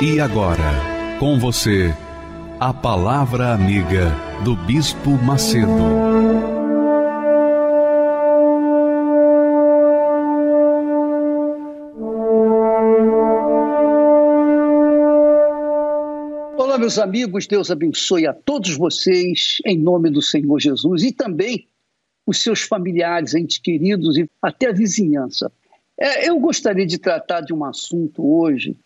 E agora, com você, a Palavra Amiga do Bispo Macedo. Olá, meus amigos, Deus abençoe a todos vocês, em nome do Senhor Jesus, e também os seus familiares, entes queridos e até a vizinhança. É, eu gostaria de tratar de um assunto hoje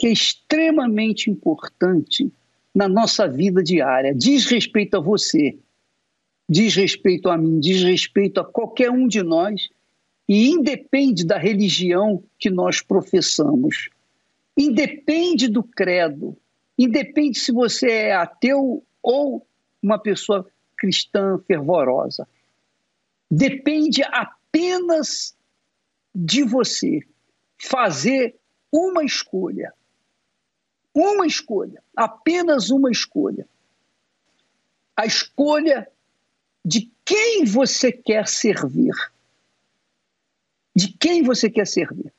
que é extremamente importante na nossa vida diária. Diz respeito a você, diz respeito a mim, diz respeito a qualquer um de nós e independe da religião que nós professamos. Independe do credo, independe se você é ateu ou uma pessoa cristã fervorosa. Depende apenas de você fazer uma escolha uma escolha, apenas uma escolha. A escolha de quem você quer servir. De quem você quer servir.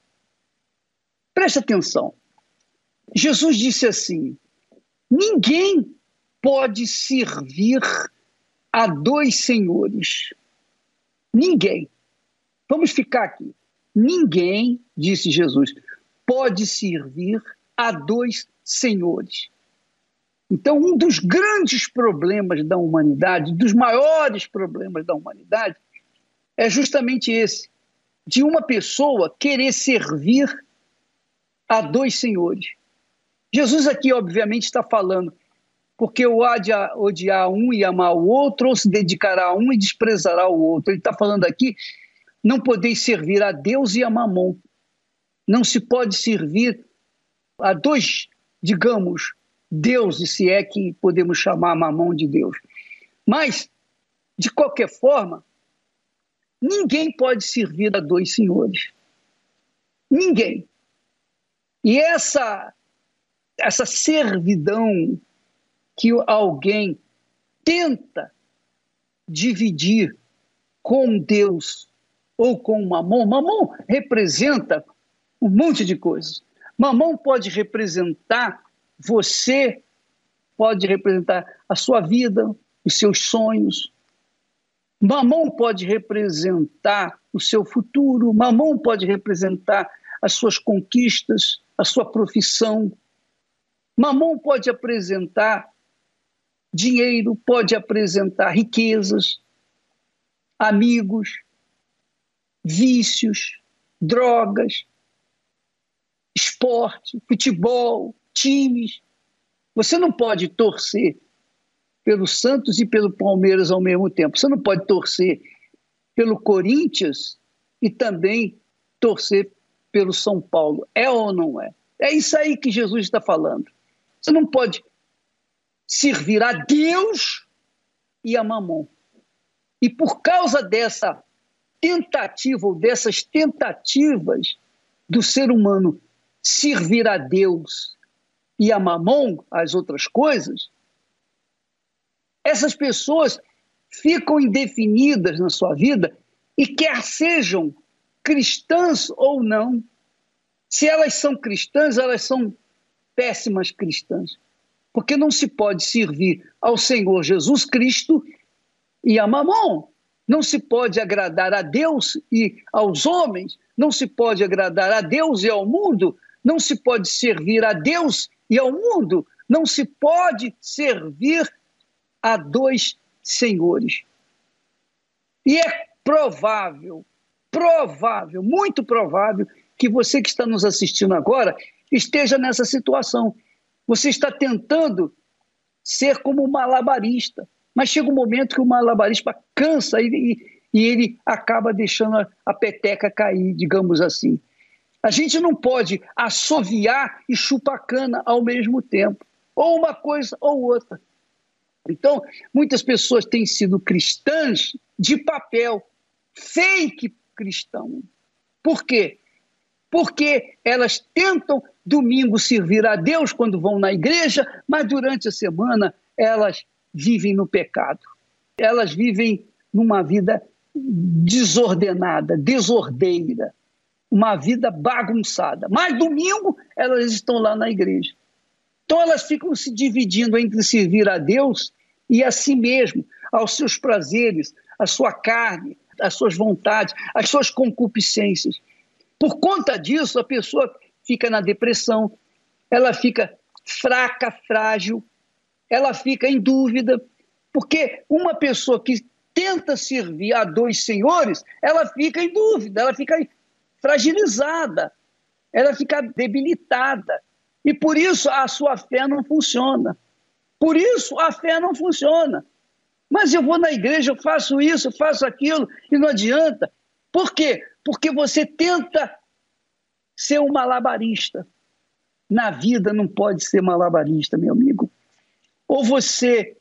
Preste atenção. Jesus disse assim: ninguém pode servir a dois senhores. Ninguém. Vamos ficar aqui. Ninguém, disse Jesus, pode servir a dois senhores. Então, um dos grandes problemas da humanidade, dos maiores problemas da humanidade, é justamente esse: de uma pessoa querer servir a dois senhores. Jesus aqui, obviamente, está falando porque o há de odiar um e amar o outro, ou se dedicará a um e desprezará o outro. Ele está falando aqui, não podeis servir a Deus e a Mamon. Não se pode servir a dois digamos, deuses, se é que podemos chamar Mamão de Deus. Mas, de qualquer forma, ninguém pode servir a dois senhores. Ninguém. E essa, essa servidão que alguém tenta dividir com Deus ou com Mamon, Mamon representa um monte de coisas. Mamão pode representar você, pode representar a sua vida, os seus sonhos. Mamão pode representar o seu futuro, mamão pode representar as suas conquistas, a sua profissão. Mamão pode apresentar dinheiro, pode apresentar riquezas, amigos, vícios, drogas, esporte, futebol, times. Você não pode torcer pelo Santos e pelo Palmeiras ao mesmo tempo. Você não pode torcer pelo Corinthians e também torcer pelo São Paulo. É ou não é? É isso aí que Jesus está falando. Você não pode servir a Deus e a Mamon. E por causa dessa tentativa ou dessas tentativas do ser humano servir a Deus e a Mamon, as outras coisas, essas pessoas ficam indefinidas na sua vida e quer sejam cristãs ou não, se elas são cristãs, elas são péssimas cristãs, porque não se pode servir ao Senhor Jesus Cristo e a Mamon. Não se pode agradar a Deus e aos homens, não se pode agradar a Deus e ao mundo, não se pode servir a Deus e ao mundo, não se pode servir a dois senhores. E é provável, provável, muito provável, que você que está nos assistindo agora esteja nessa situação. Você está tentando ser como um malabarista, mas chega um momento que o malabarista cansa e, e, e ele acaba deixando a, a peteca cair, digamos assim. A gente não pode assoviar e chupar cana ao mesmo tempo, ou uma coisa ou outra. Então, muitas pessoas têm sido cristãs de papel, fake cristão. Por quê? Porque elas tentam domingo servir a Deus quando vão na igreja, mas durante a semana elas vivem no pecado. Elas vivem numa vida desordenada, desordeira, uma vida bagunçada. Mas domingo elas estão lá na igreja. Então elas ficam se dividindo entre servir a Deus e a si mesmo, aos seus prazeres, à sua carne, às suas vontades, às suas concupiscências. Por conta disso, a pessoa fica na depressão, ela fica fraca, frágil, ela fica em dúvida, porque uma pessoa que tenta servir a dois senhores, ela fica em dúvida, ela fica fragilizada, ela fica debilitada. E por isso a sua fé não funciona. Por isso a fé não funciona. Mas eu vou na igreja, eu faço isso, faço aquilo, e não adianta. Por quê? Porque você tenta ser um malabarista. Na vida não pode ser malabarista, meu amigo. Ou você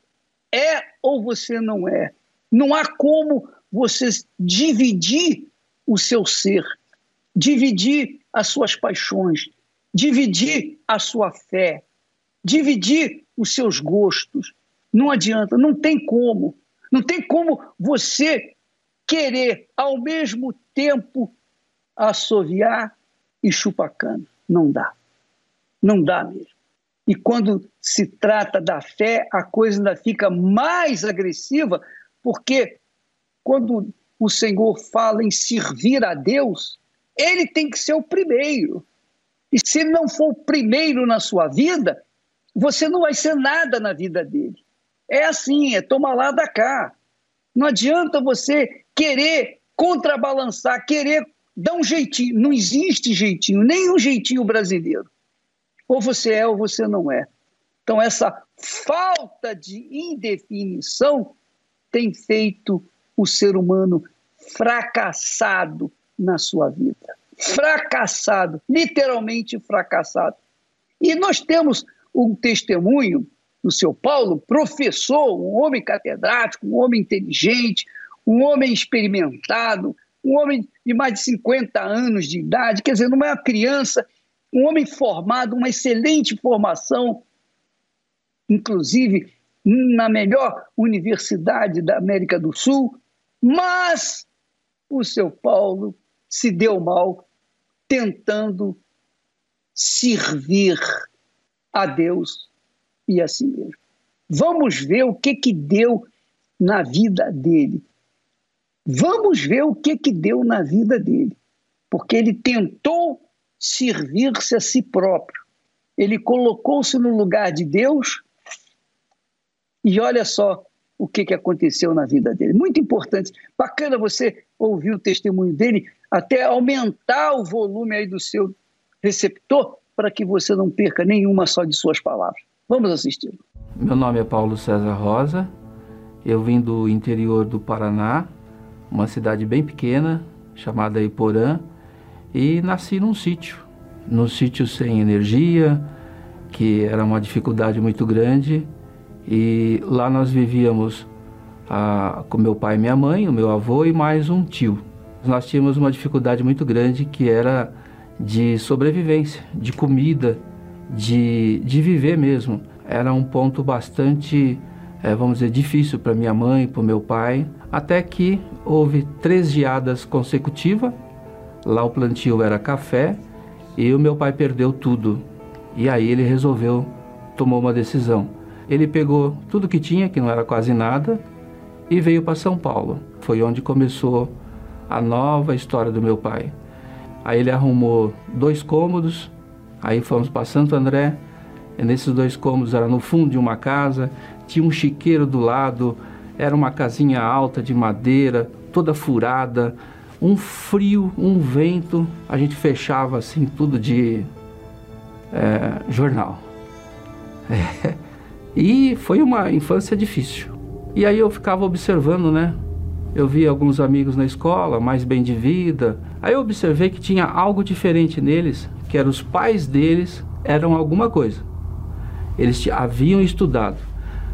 é ou você não é. Não há como você dividir o seu ser, dividir as suas paixões, dividir a sua fé, dividir os seus gostos. Não adianta, não tem como. Não tem como você querer ao mesmo tempo assoviar e chupar cana. Não dá. Não dá mesmo. E quando se trata da fé, a coisa ainda fica mais agressiva, porque quando o Senhor fala em servir a Deus, ele tem que ser o primeiro. E se ele não for o primeiro na sua vida, você não vai ser nada na vida dele. É assim, é tomar lá da cá. Não adianta você querer contrabalançar, querer dar um jeitinho. Não existe jeitinho, nem um jeitinho brasileiro. Ou você é ou você não é. Então, essa falta de indefinição tem feito o ser humano fracassado na sua vida. Fracassado, literalmente fracassado. E nós temos um testemunho do seu Paulo, professor, um homem catedrático, um homem inteligente, um homem experimentado, um homem de mais de 50 anos de idade, quer dizer, não é uma criança, um homem formado, uma excelente formação, inclusive na melhor universidade da América do Sul, mas o seu Paulo se deu mal tentando servir a Deus e a si mesmo. Vamos ver o que que deu na vida dele. Vamos ver o que que deu na vida dele. Porque ele tentou servir-se a si próprio. Ele colocou-se no lugar de Deus e olha só o que, que aconteceu na vida dele. Muito importante. Bacana você ouvir o testemunho dele, até aumentar o volume aí do seu receptor para que você não perca nenhuma só de suas palavras. Vamos assistir. Meu nome é Paulo César Rosa. Eu vim do interior do Paraná, uma cidade bem pequena chamada Iporã, e nasci num sítio, num sítio sem energia, que era uma dificuldade muito grande e lá nós vivíamos ah, com meu pai e minha mãe, o meu avô e mais um tio. Nós tínhamos uma dificuldade muito grande que era de sobrevivência, de comida, de, de viver mesmo. Era um ponto bastante, é, vamos dizer, difícil para minha mãe, para o meu pai, até que houve três geadas consecutivas. Lá o plantio era café e o meu pai perdeu tudo. E aí ele resolveu, tomou uma decisão ele pegou tudo que tinha, que não era quase nada, e veio para São Paulo. Foi onde começou a nova história do meu pai. Aí ele arrumou dois cômodos, aí fomos para Santo André. E nesses dois cômodos era no fundo de uma casa, tinha um chiqueiro do lado, era uma casinha alta de madeira, toda furada, um frio, um vento. A gente fechava assim tudo de é, jornal. É. E foi uma infância difícil. E aí eu ficava observando, né? Eu vi alguns amigos na escola, mais bem de vida. Aí eu observei que tinha algo diferente neles, que eram os pais deles eram alguma coisa. Eles haviam estudado.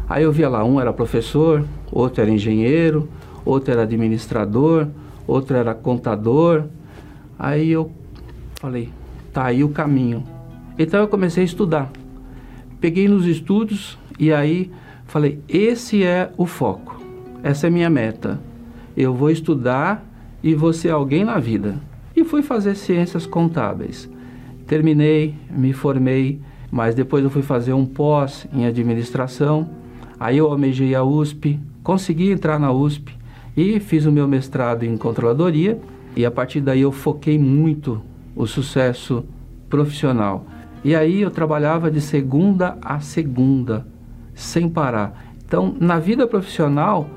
Aí eu via lá, um era professor, outro era engenheiro, outro era administrador, outro era contador. Aí eu falei, tá aí o caminho. Então eu comecei a estudar. Peguei nos estudos e aí falei, esse é o foco. Essa é minha meta eu vou estudar e vou ser alguém na vida. E fui fazer ciências contábeis. Terminei, me formei, mas depois eu fui fazer um pós em administração. Aí eu almejei a USP, consegui entrar na USP e fiz o meu mestrado em controladoria. E a partir daí eu foquei muito o sucesso profissional. E aí eu trabalhava de segunda a segunda, sem parar. Então, na vida profissional,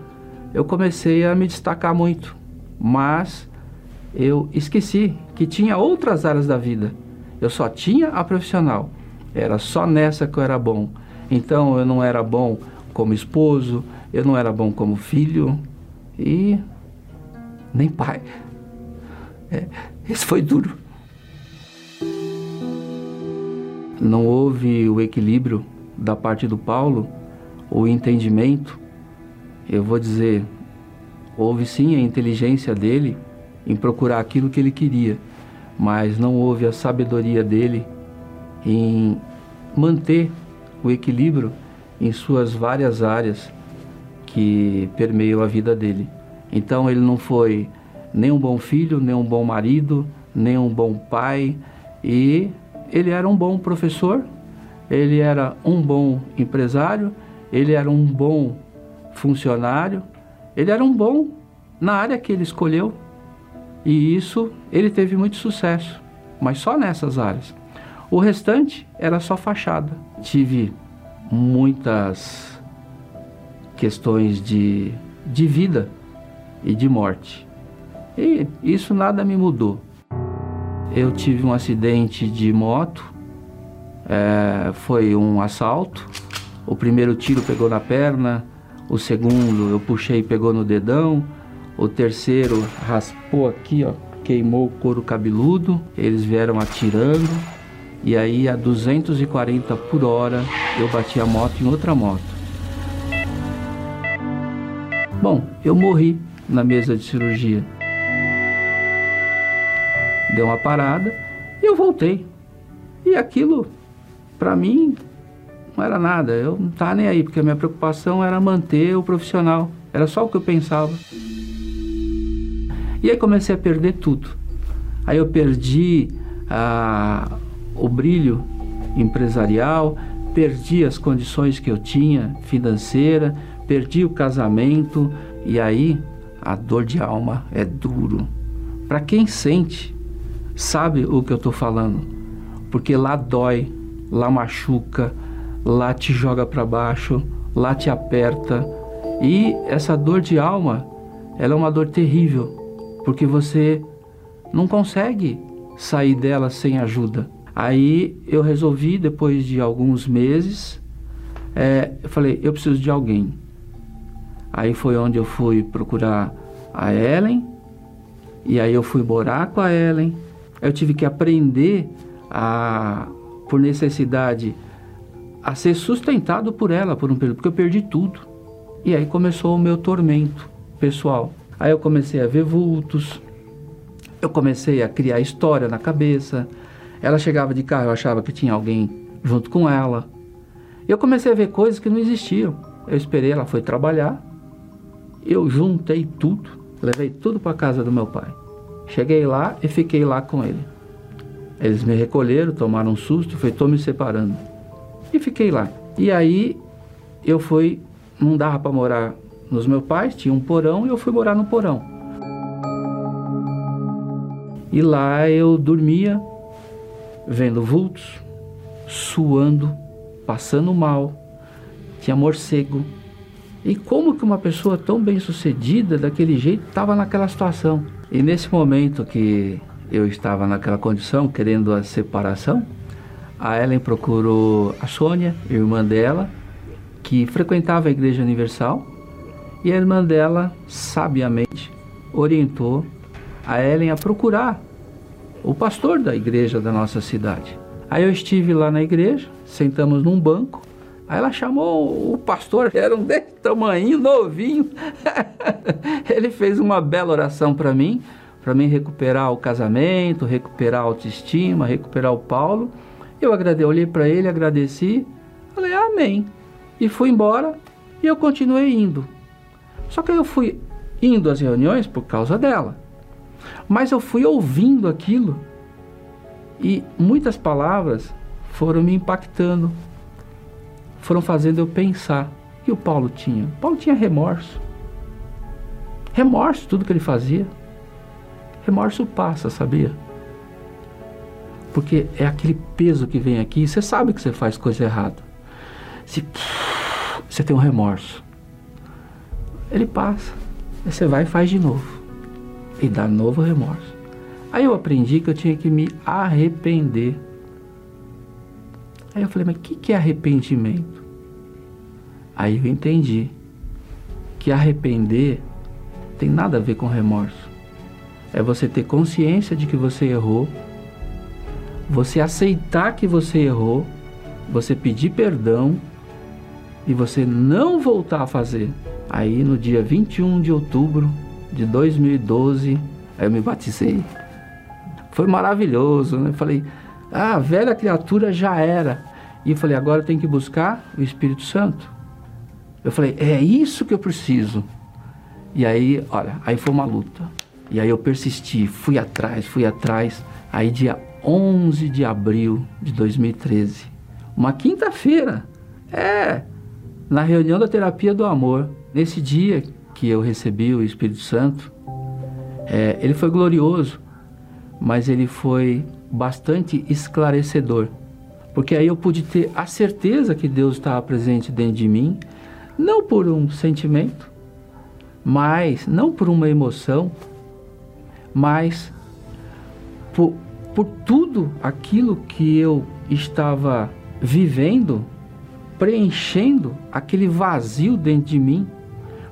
eu comecei a me destacar muito, mas eu esqueci que tinha outras áreas da vida. Eu só tinha a profissional. Era só nessa que eu era bom. Então eu não era bom como esposo, eu não era bom como filho e nem pai. É, esse foi duro. Não houve o equilíbrio da parte do Paulo, o entendimento eu vou dizer, houve sim a inteligência dele em procurar aquilo que ele queria, mas não houve a sabedoria dele em manter o equilíbrio em suas várias áreas que permeiam a vida dele. Então ele não foi nem um bom filho, nem um bom marido, nem um bom pai e ele era um bom professor, ele era um bom empresário, ele era um bom funcionário, ele era um bom na área que ele escolheu e isso ele teve muito sucesso, mas só nessas áreas. O restante era só fachada. Tive muitas questões de, de vida e de morte. E isso nada me mudou. Eu tive um acidente de moto, é, foi um assalto. O primeiro tiro pegou na perna, o segundo eu puxei e pegou no dedão. O terceiro raspou aqui, ó, queimou o couro cabeludo. Eles vieram atirando. E aí a 240 por hora eu bati a moto em outra moto. Bom, eu morri na mesa de cirurgia. Deu uma parada e eu voltei. E aquilo, para mim, não era nada, eu não estava nem aí, porque a minha preocupação era manter o profissional, era só o que eu pensava. E aí comecei a perder tudo. Aí eu perdi ah, o brilho empresarial, perdi as condições que eu tinha financeira, perdi o casamento e aí a dor de alma é duro. Para quem sente, sabe o que eu estou falando, porque lá dói, lá machuca, lá te joga para baixo, lá te aperta. E essa dor de alma, ela é uma dor terrível, porque você não consegue sair dela sem ajuda. Aí eu resolvi, depois de alguns meses, é, eu falei, eu preciso de alguém. Aí foi onde eu fui procurar a Ellen, e aí eu fui morar com a Ellen. Eu tive que aprender a, por necessidade, a ser sustentado por ela por um período, porque eu perdi tudo. E aí começou o meu tormento pessoal. Aí eu comecei a ver vultos, eu comecei a criar história na cabeça. Ela chegava de carro, eu achava que tinha alguém junto com ela. Eu comecei a ver coisas que não existiam. Eu esperei, ela foi trabalhar. Eu juntei tudo, levei tudo para casa do meu pai. Cheguei lá e fiquei lá com ele. Eles me recolheram, tomaram um susto, foi tô me separando. E fiquei lá. E aí eu fui, não dava para morar nos meus pais, tinha um porão e eu fui morar no porão. E lá eu dormia vendo vultos, suando, passando mal, tinha morcego. E como que uma pessoa tão bem sucedida daquele jeito estava naquela situação? E nesse momento que eu estava naquela condição, querendo a separação, a Ellen procurou a Sônia, irmã dela, que frequentava a Igreja Universal, E a irmã dela, sabiamente, orientou a Ellen a procurar o pastor da igreja da nossa cidade. Aí eu estive lá na igreja, sentamos num banco. Aí ela chamou o pastor, era um desse tamanho, novinho. Ele fez uma bela oração para mim, para mim recuperar o casamento, recuperar a autoestima, recuperar o Paulo. Eu agradeci, olhei para ele, agradeci, falei amém. E fui embora e eu continuei indo. Só que eu fui indo às reuniões por causa dela. Mas eu fui ouvindo aquilo e muitas palavras foram me impactando, foram fazendo eu pensar. E o Paulo tinha? O Paulo tinha remorso. Remorso, tudo que ele fazia. Remorso passa, sabia? Porque é aquele peso que vem aqui, você sabe que você faz coisa errada. Se, você tem um remorso. Ele passa. Aí você vai e faz de novo. E dá novo remorso. Aí eu aprendi que eu tinha que me arrepender. Aí eu falei, mas o que, que é arrependimento? Aí eu entendi que arrepender tem nada a ver com remorso. É você ter consciência de que você errou, você aceitar que você errou, você pedir perdão e você não voltar a fazer. Aí no dia 21 de outubro de 2012, aí eu me batizei. Foi maravilhoso, né? Falei, ah, a velha criatura já era. E falei, agora eu tenho que buscar o Espírito Santo. Eu falei, é isso que eu preciso. E aí, olha, aí foi uma luta. E aí eu persisti, fui atrás, fui atrás. Aí dia 11 de abril de 2013, uma quinta-feira, é, na reunião da terapia do amor, nesse dia que eu recebi o Espírito Santo, é, ele foi glorioso, mas ele foi bastante esclarecedor, porque aí eu pude ter a certeza que Deus estava presente dentro de mim, não por um sentimento, mas não por uma emoção, mas por, por tudo aquilo que eu estava vivendo, preenchendo aquele vazio dentro de mim,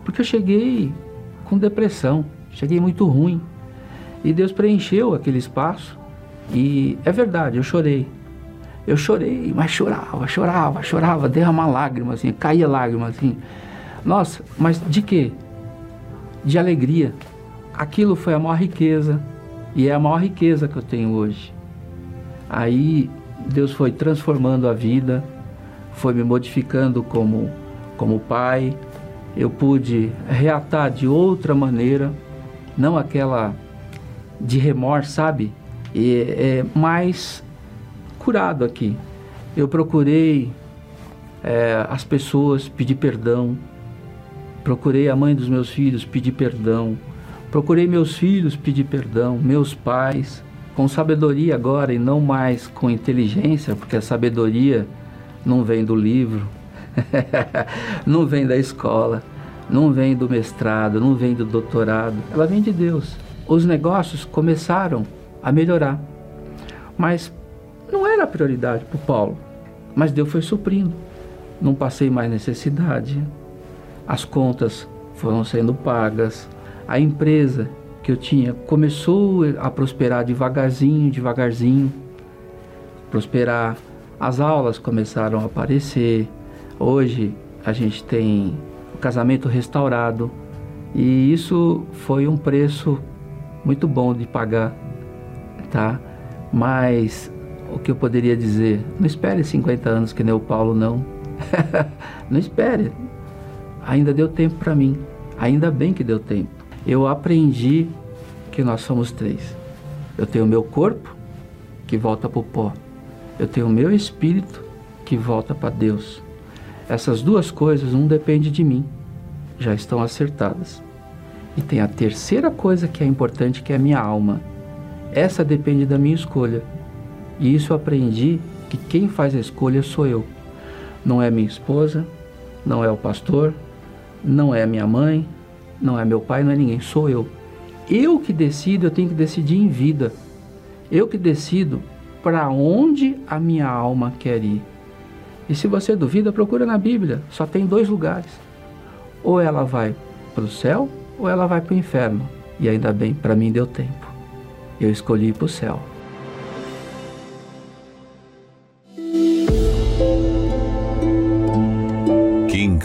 porque eu cheguei com depressão, cheguei muito ruim. E Deus preencheu aquele espaço. E é verdade, eu chorei. Eu chorei, mas chorava, chorava, chorava, derrama lágrimas, assim, caía lágrimas, assim. Nossa, mas de quê? De alegria. Aquilo foi a maior riqueza. E é a maior riqueza que eu tenho hoje. Aí Deus foi transformando a vida, foi me modificando como, como pai. Eu pude reatar de outra maneira, não aquela de remorso, sabe? E, é, mais curado aqui. Eu procurei é, as pessoas pedir perdão, procurei a mãe dos meus filhos pedir perdão, procurei meus filhos pedir perdão, meus pais, com sabedoria agora e não mais com inteligência, porque a sabedoria não vem do livro, não vem da escola, não vem do mestrado, não vem do doutorado, ela vem de Deus os negócios começaram a melhorar. Mas não era a prioridade para o Paulo. Mas Deus foi suprindo. Não passei mais necessidade. As contas foram sendo pagas. A empresa que eu tinha começou a prosperar devagarzinho, devagarzinho. Prosperar. As aulas começaram a aparecer. Hoje a gente tem o casamento restaurado. E isso foi um preço muito bom de pagar, tá? Mas o que eu poderia dizer? Não espere 50 anos que nem o Paulo, não. não espere. Ainda deu tempo para mim. Ainda bem que deu tempo. Eu aprendi que nós somos três. Eu tenho o meu corpo que volta para o pó. Eu tenho o meu espírito que volta para Deus. Essas duas coisas não dependem de mim. Já estão acertadas. E tem a terceira coisa que é importante, que é a minha alma. Essa depende da minha escolha. E isso eu aprendi que quem faz a escolha sou eu. Não é minha esposa, não é o pastor, não é minha mãe, não é meu pai, não é ninguém, sou eu. Eu que decido, eu tenho que decidir em vida. Eu que decido para onde a minha alma quer ir. E se você duvida, procura na Bíblia. Só tem dois lugares. Ou ela vai para o céu ou ela vai para o inferno. E ainda bem, para mim deu tempo. Eu escolhi ir para o céu.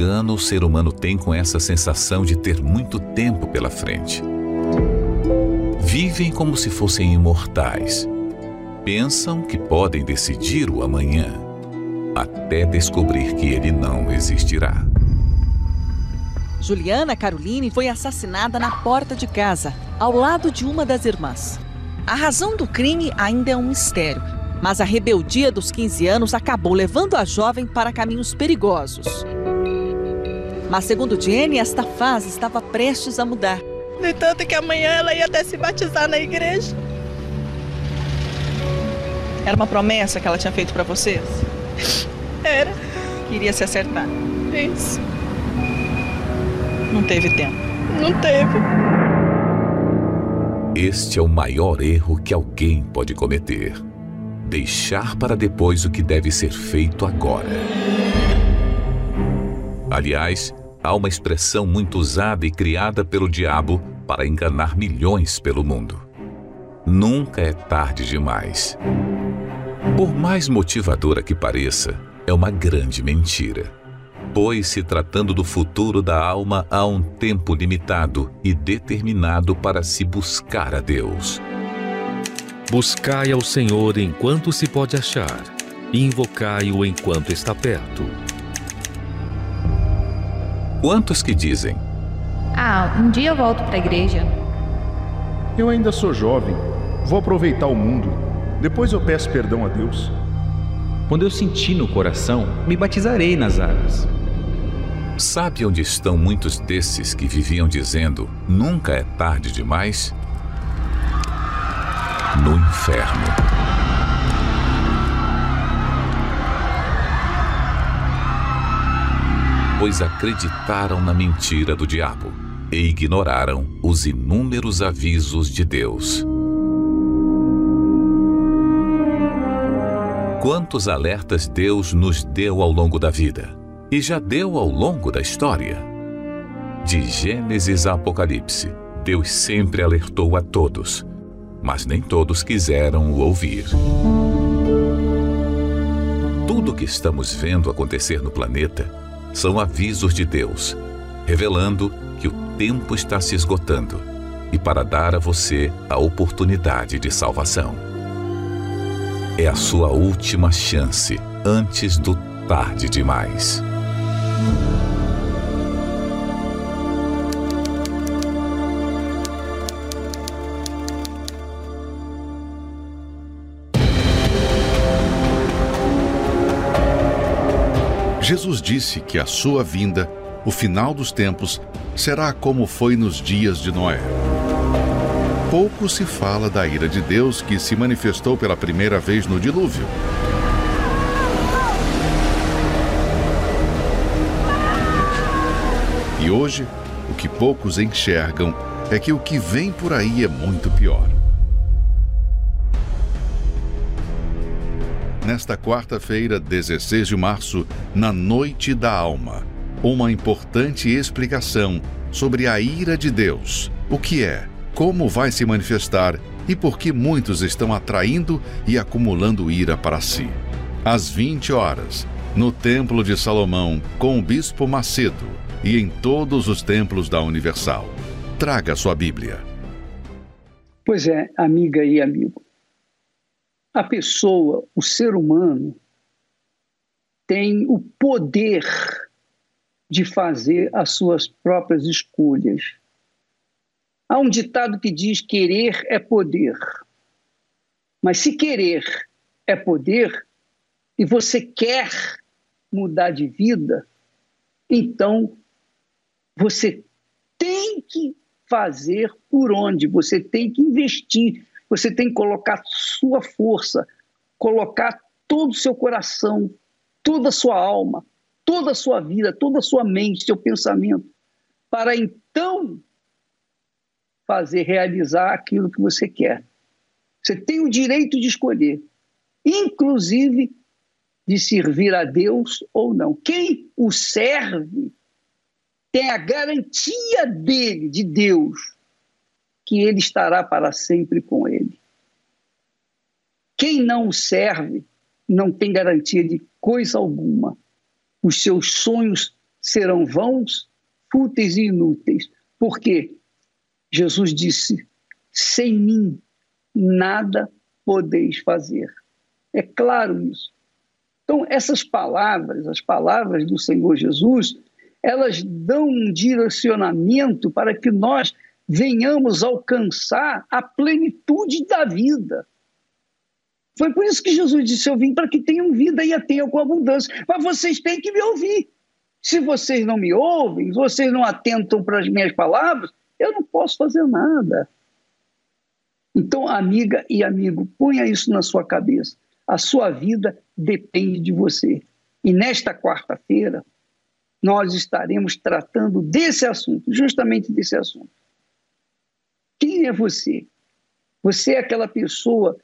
Engano o ser humano tem com essa sensação de ter muito tempo pela frente. Vivem como se fossem imortais. Pensam que podem decidir o amanhã, até descobrir que ele não existirá. Juliana Caroline foi assassinada na porta de casa, ao lado de uma das irmãs. A razão do crime ainda é um mistério, mas a rebeldia dos 15 anos acabou levando a jovem para caminhos perigosos. Mas, segundo Jenny, esta fase estava prestes a mudar. No entanto, que amanhã ela ia até se batizar na igreja. Era uma promessa que ela tinha feito para vocês? Era. Queria se acertar. Isso. Não teve tempo. Não teve. Este é o maior erro que alguém pode cometer. Deixar para depois o que deve ser feito agora. Aliás, há uma expressão muito usada e criada pelo diabo para enganar milhões pelo mundo. Nunca é tarde demais. Por mais motivadora que pareça, é uma grande mentira pois se tratando do futuro da alma, há um tempo limitado e determinado para se buscar a Deus. Buscai ao Senhor enquanto se pode achar, invocai-o enquanto está perto. Quantos que dizem? Ah, um dia eu volto para a igreja. Eu ainda sou jovem, vou aproveitar o mundo. Depois eu peço perdão a Deus. Quando eu sentir no coração, me batizarei nas águas. Sabe onde estão muitos desses que viviam dizendo nunca é tarde demais? No inferno. Pois acreditaram na mentira do diabo e ignoraram os inúmeros avisos de Deus. Quantos alertas Deus nos deu ao longo da vida? e já deu ao longo da história. De Gênesis a Apocalipse, Deus sempre alertou a todos, mas nem todos quiseram o ouvir. Tudo o que estamos vendo acontecer no planeta são avisos de Deus, revelando que o tempo está se esgotando e para dar a você a oportunidade de salvação. É a sua última chance antes do tarde demais. Jesus disse que a sua vinda, o final dos tempos, será como foi nos dias de Noé. Pouco se fala da ira de Deus que se manifestou pela primeira vez no dilúvio. E hoje, o que poucos enxergam é que o que vem por aí é muito pior. Nesta quarta-feira, 16 de março, na Noite da Alma, uma importante explicação sobre a ira de Deus. O que é, como vai se manifestar e por que muitos estão atraindo e acumulando ira para si. Às 20 horas, no Templo de Salomão, com o Bispo Macedo e em todos os templos da Universal. Traga sua Bíblia. Pois é, amiga e amigo. A pessoa, o ser humano, tem o poder de fazer as suas próprias escolhas. Há um ditado que diz: querer é poder. Mas se querer é poder e você quer mudar de vida, então você tem que fazer por onde, você tem que investir, você tem que colocar sua força, colocar todo o seu coração, toda a sua alma, toda a sua vida, toda a sua mente, seu pensamento, para então fazer realizar aquilo que você quer. Você tem o direito de escolher, inclusive de servir a Deus ou não. Quem o serve tem a garantia dele, de Deus, que ele estará para sempre com ele. Quem não o serve não tem garantia de coisa alguma. Os seus sonhos serão vãos, fúteis e inúteis. Por quê? Jesus disse: sem mim nada podeis fazer. É claro isso. Então, essas palavras, as palavras do Senhor Jesus, elas dão um direcionamento para que nós venhamos alcançar a plenitude da vida. Foi por isso que Jesus disse: Eu vim para que tenham vida e a tenham com abundância. Mas vocês têm que me ouvir. Se vocês não me ouvem, vocês não atentam para as minhas palavras, eu não posso fazer nada. Então, amiga e amigo, ponha isso na sua cabeça. A sua vida depende de você. E nesta quarta-feira, nós estaremos tratando desse assunto, justamente desse assunto. Quem é você? Você é aquela pessoa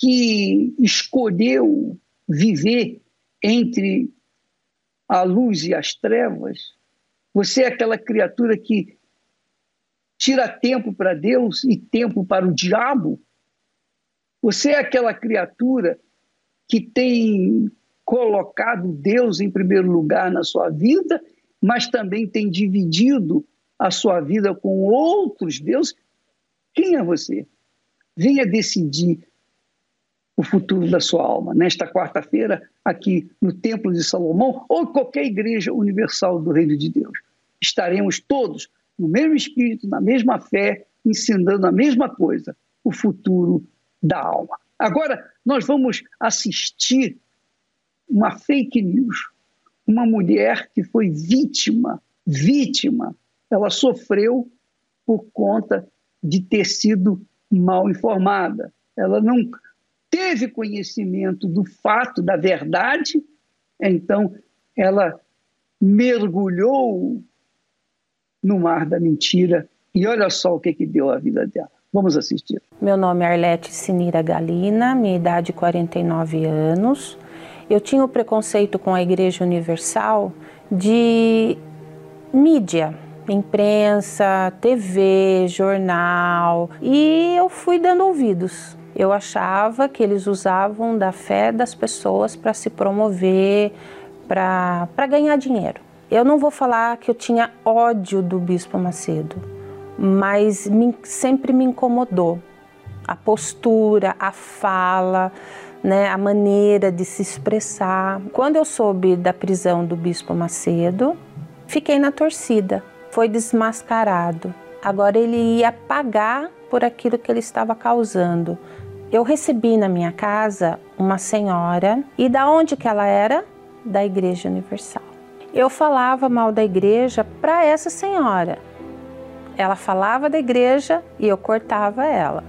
que escolheu viver entre a luz e as trevas? Você é aquela criatura que tira tempo para Deus e tempo para o diabo? Você é aquela criatura que tem colocado Deus em primeiro lugar na sua vida, mas também tem dividido a sua vida com outros deuses? Quem é você? Venha decidir o futuro da sua alma nesta quarta-feira, aqui no Templo de Salomão ou qualquer igreja universal do Reino de Deus. Estaremos todos no mesmo espírito, na mesma fé, ensinando a mesma coisa, o futuro da alma. Agora, nós vamos assistir uma fake news. Uma mulher que foi vítima, vítima, ela sofreu por conta de ter sido mal informada. Ela não teve conhecimento do fato, da verdade, então ela mergulhou no mar da mentira e olha só o que, que deu a vida dela. Vamos assistir. Meu nome é Arlete Sinira Galina, minha idade 49 anos. Eu tinha o preconceito com a Igreja Universal de mídia, imprensa, TV, jornal, e eu fui dando ouvidos. Eu achava que eles usavam da fé das pessoas para se promover, para ganhar dinheiro. Eu não vou falar que eu tinha ódio do Bispo Macedo, mas me, sempre me incomodou a postura, a fala, né, a maneira de se expressar. Quando eu soube da prisão do Bispo Macedo, fiquei na torcida. Foi desmascarado. Agora ele ia pagar por aquilo que ele estava causando. Eu recebi na minha casa uma senhora e da onde que ela era? Da Igreja Universal. Eu falava mal da igreja para essa senhora. Ela falava da igreja e eu cortava ela.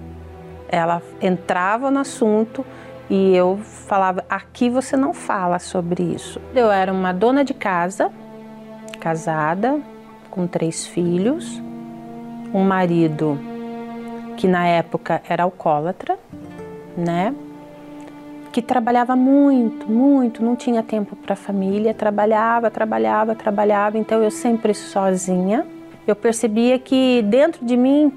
Ela entrava no assunto e eu falava: aqui você não fala sobre isso. Eu era uma dona de casa, casada, com três filhos, um marido que na época era alcoólatra, né? Que trabalhava muito, muito, não tinha tempo para a família, trabalhava, trabalhava, trabalhava, então eu sempre sozinha. Eu percebia que dentro de mim,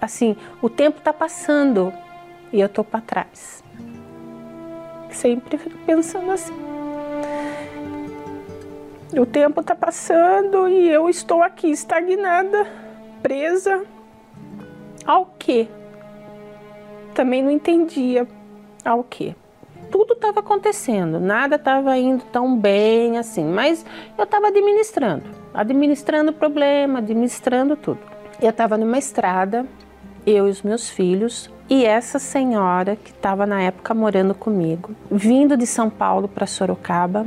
assim, o tempo está passando e eu estou para trás. Sempre fico pensando assim. O tempo está passando e eu estou aqui estagnada, presa ao quê? também não entendia ao que. Tudo estava acontecendo, nada estava indo tão bem assim, mas eu estava administrando, administrando o problema, administrando tudo. Eu estava numa estrada, eu e os meus filhos, e essa senhora que estava na época morando comigo, vindo de São Paulo para Sorocaba,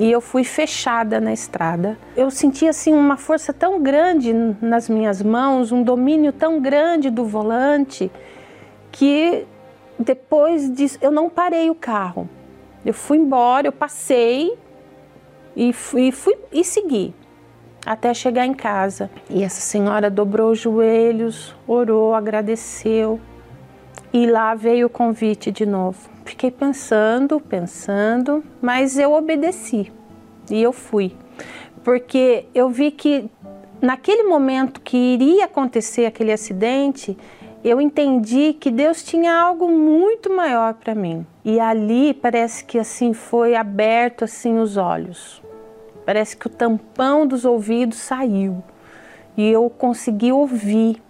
e eu fui fechada na estrada. Eu senti assim uma força tão grande nas minhas mãos, um domínio tão grande do volante que depois disso eu não parei o carro. Eu fui embora, eu passei e fui, fui e segui até chegar em casa. E essa senhora dobrou os joelhos, orou, agradeceu. E lá veio o convite de novo. Fiquei pensando, pensando, mas eu obedeci e eu fui. porque eu vi que naquele momento que iria acontecer aquele acidente, eu entendi que Deus tinha algo muito maior para mim. E ali parece que assim foi aberto assim os olhos. Parece que o tampão dos ouvidos saiu e eu consegui ouvir.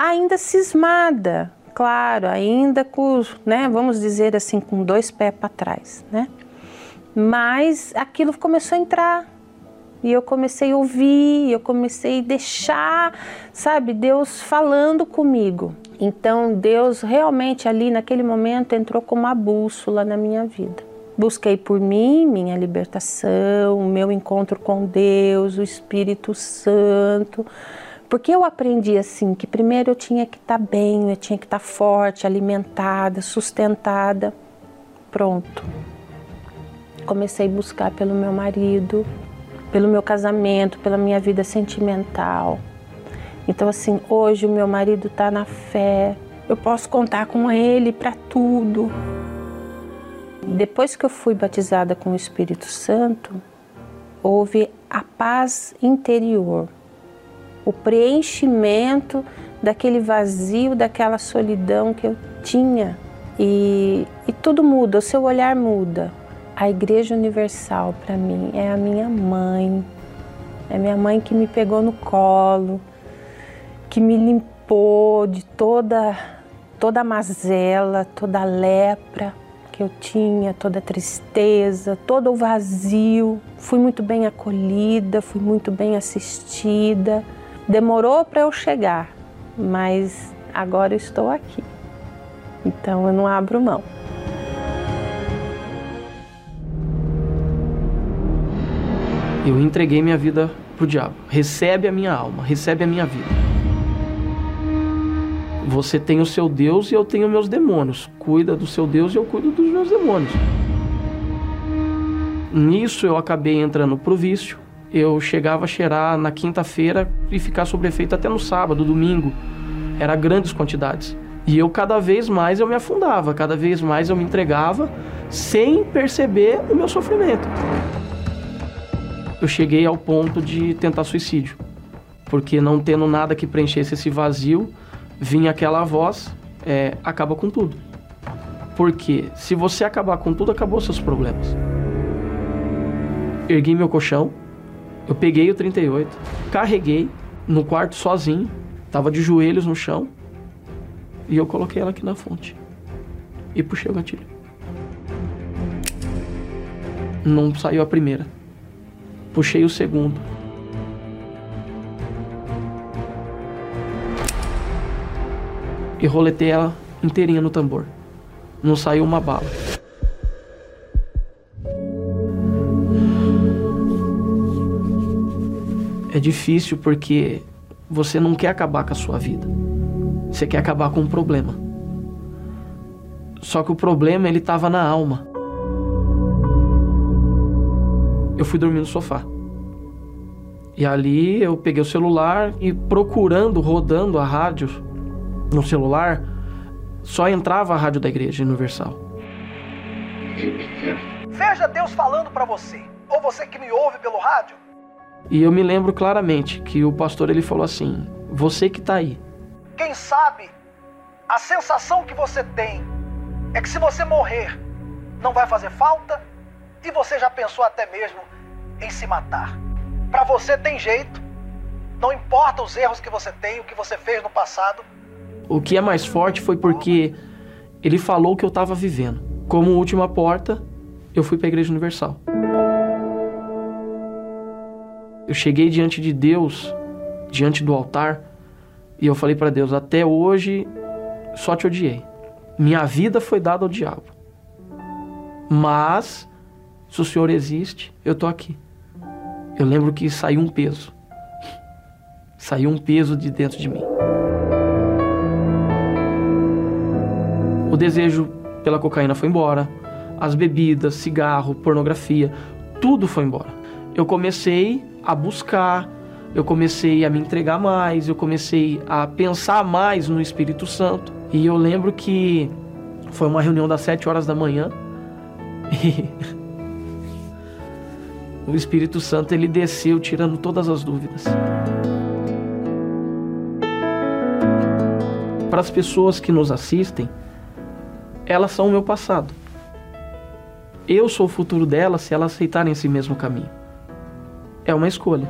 Ainda cismada, claro, ainda com, né, vamos dizer assim, com dois pés para trás, né? Mas aquilo começou a entrar e eu comecei a ouvir, eu comecei a deixar, sabe, Deus falando comigo. Então Deus realmente ali naquele momento entrou como uma bússola na minha vida. Busquei por mim, minha libertação, meu encontro com Deus, o Espírito Santo. Porque eu aprendi assim que primeiro eu tinha que estar tá bem, eu tinha que estar tá forte, alimentada, sustentada. Pronto. Comecei a buscar pelo meu marido, pelo meu casamento, pela minha vida sentimental. Então assim, hoje o meu marido está na fé. Eu posso contar com ele para tudo. Depois que eu fui batizada com o Espírito Santo, houve a paz interior o preenchimento daquele vazio, daquela solidão que eu tinha. E, e tudo muda, o seu olhar muda. A Igreja Universal, para mim, é a minha mãe. É minha mãe que me pegou no colo, que me limpou de toda, toda a mazela, toda a lepra que eu tinha, toda a tristeza, todo o vazio. Fui muito bem acolhida, fui muito bem assistida. Demorou para eu chegar, mas agora estou aqui. Então eu não abro mão. Eu entreguei minha vida pro diabo. Recebe a minha alma, recebe a minha vida. Você tem o seu Deus e eu tenho meus demônios. Cuida do seu Deus e eu cuido dos meus demônios. Nisso eu acabei entrando pro vício, eu chegava a cheirar na quinta-feira e ficar sobre efeito até no sábado, domingo. Era grandes quantidades. E eu cada vez mais eu me afundava, cada vez mais eu me entregava sem perceber o meu sofrimento. Eu cheguei ao ponto de tentar suicídio, porque não tendo nada que preenchesse esse vazio, vinha aquela voz, é, acaba com tudo. Porque se você acabar com tudo, acabou seus problemas. Ergui meu colchão, eu peguei o 38, carreguei no quarto sozinho, tava de joelhos no chão, e eu coloquei ela aqui na fonte. E puxei o gatilho. Não saiu a primeira. Puxei o segundo. E roletei ela inteirinha no tambor. Não saiu uma bala. É difícil porque você não quer acabar com a sua vida. Você quer acabar com um problema. Só que o problema ele estava na alma. Eu fui dormir no sofá. E ali eu peguei o celular e procurando, rodando a rádio no celular, só entrava a rádio da Igreja Universal. Veja Deus falando para você, ou você que me ouve pelo rádio, e eu me lembro claramente que o pastor ele falou assim: "Você que está aí. Quem sabe a sensação que você tem é que se você morrer, não vai fazer falta e você já pensou até mesmo em se matar. Para você tem jeito. Não importa os erros que você tem, o que você fez no passado. O que é mais forte foi porque ele falou que eu estava vivendo. Como última porta, eu fui para a Igreja Universal. Eu cheguei diante de Deus, diante do altar, e eu falei para Deus: até hoje só te odiei. Minha vida foi dada ao diabo. Mas, se o Senhor existe, eu tô aqui. Eu lembro que saiu um peso. Saiu um peso de dentro de mim. O desejo pela cocaína foi embora. As bebidas, cigarro, pornografia, tudo foi embora. Eu comecei a buscar, eu comecei a me entregar mais, eu comecei a pensar mais no Espírito Santo. E eu lembro que foi uma reunião das sete horas da manhã. E, O Espírito Santo ele desceu tirando todas as dúvidas. Para as pessoas que nos assistem, elas são o meu passado. Eu sou o futuro delas se elas aceitarem esse mesmo caminho. É uma escolha.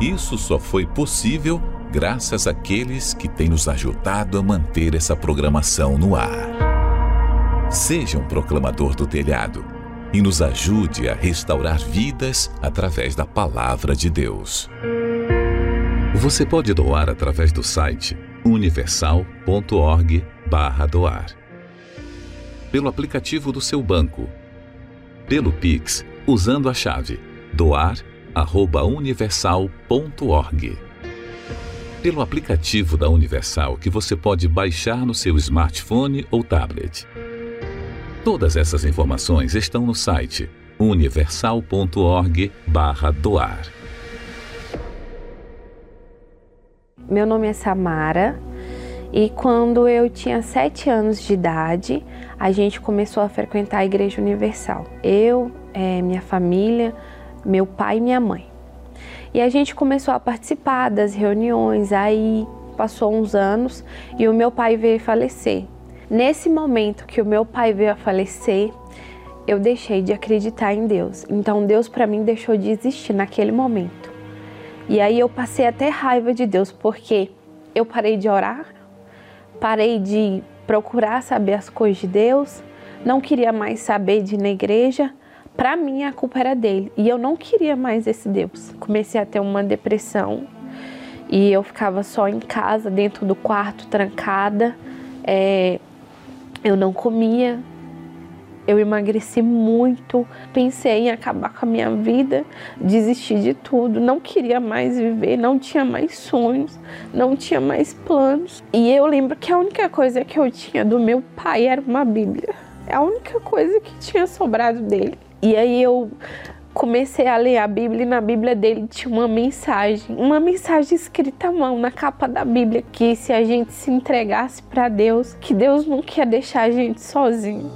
Isso só foi possível graças àqueles que têm nos ajudado a manter essa programação no ar. Seja um proclamador do telhado e nos ajude a restaurar vidas através da palavra de Deus. Você pode doar através do site universal.org/doar, pelo aplicativo do seu banco, pelo Pix, usando a chave doar@universal.org. Pelo aplicativo da Universal que você pode baixar no seu smartphone ou tablet. Todas essas informações estão no site universal.org/doar. Meu nome é Samara e quando eu tinha sete anos de idade, a gente começou a frequentar a Igreja Universal. Eu, é, minha família, meu pai e minha mãe. E a gente começou a participar das reuniões, aí passou uns anos e o meu pai veio falecer. Nesse momento que o meu pai veio a falecer, eu deixei de acreditar em Deus. Então Deus para mim deixou de existir naquele momento. E aí eu passei até raiva de Deus, porque eu parei de orar, parei de procurar saber as coisas de Deus, não queria mais saber de ir na igreja. Para mim a culpa era dele e eu não queria mais esse Deus. Comecei a ter uma depressão e eu ficava só em casa, dentro do quarto, trancada. É, eu não comia, eu emagreci muito, pensei em acabar com a minha vida, desistir de tudo, não queria mais viver, não tinha mais sonhos, não tinha mais planos. E eu lembro que a única coisa que eu tinha do meu pai era uma Bíblia. É a única coisa que tinha sobrado dele. E aí eu comecei a ler a Bíblia e na Bíblia dele tinha uma mensagem, uma mensagem escrita à mão na capa da Bíblia que se a gente se entregasse para Deus, que Deus não quer deixar a gente sozinho.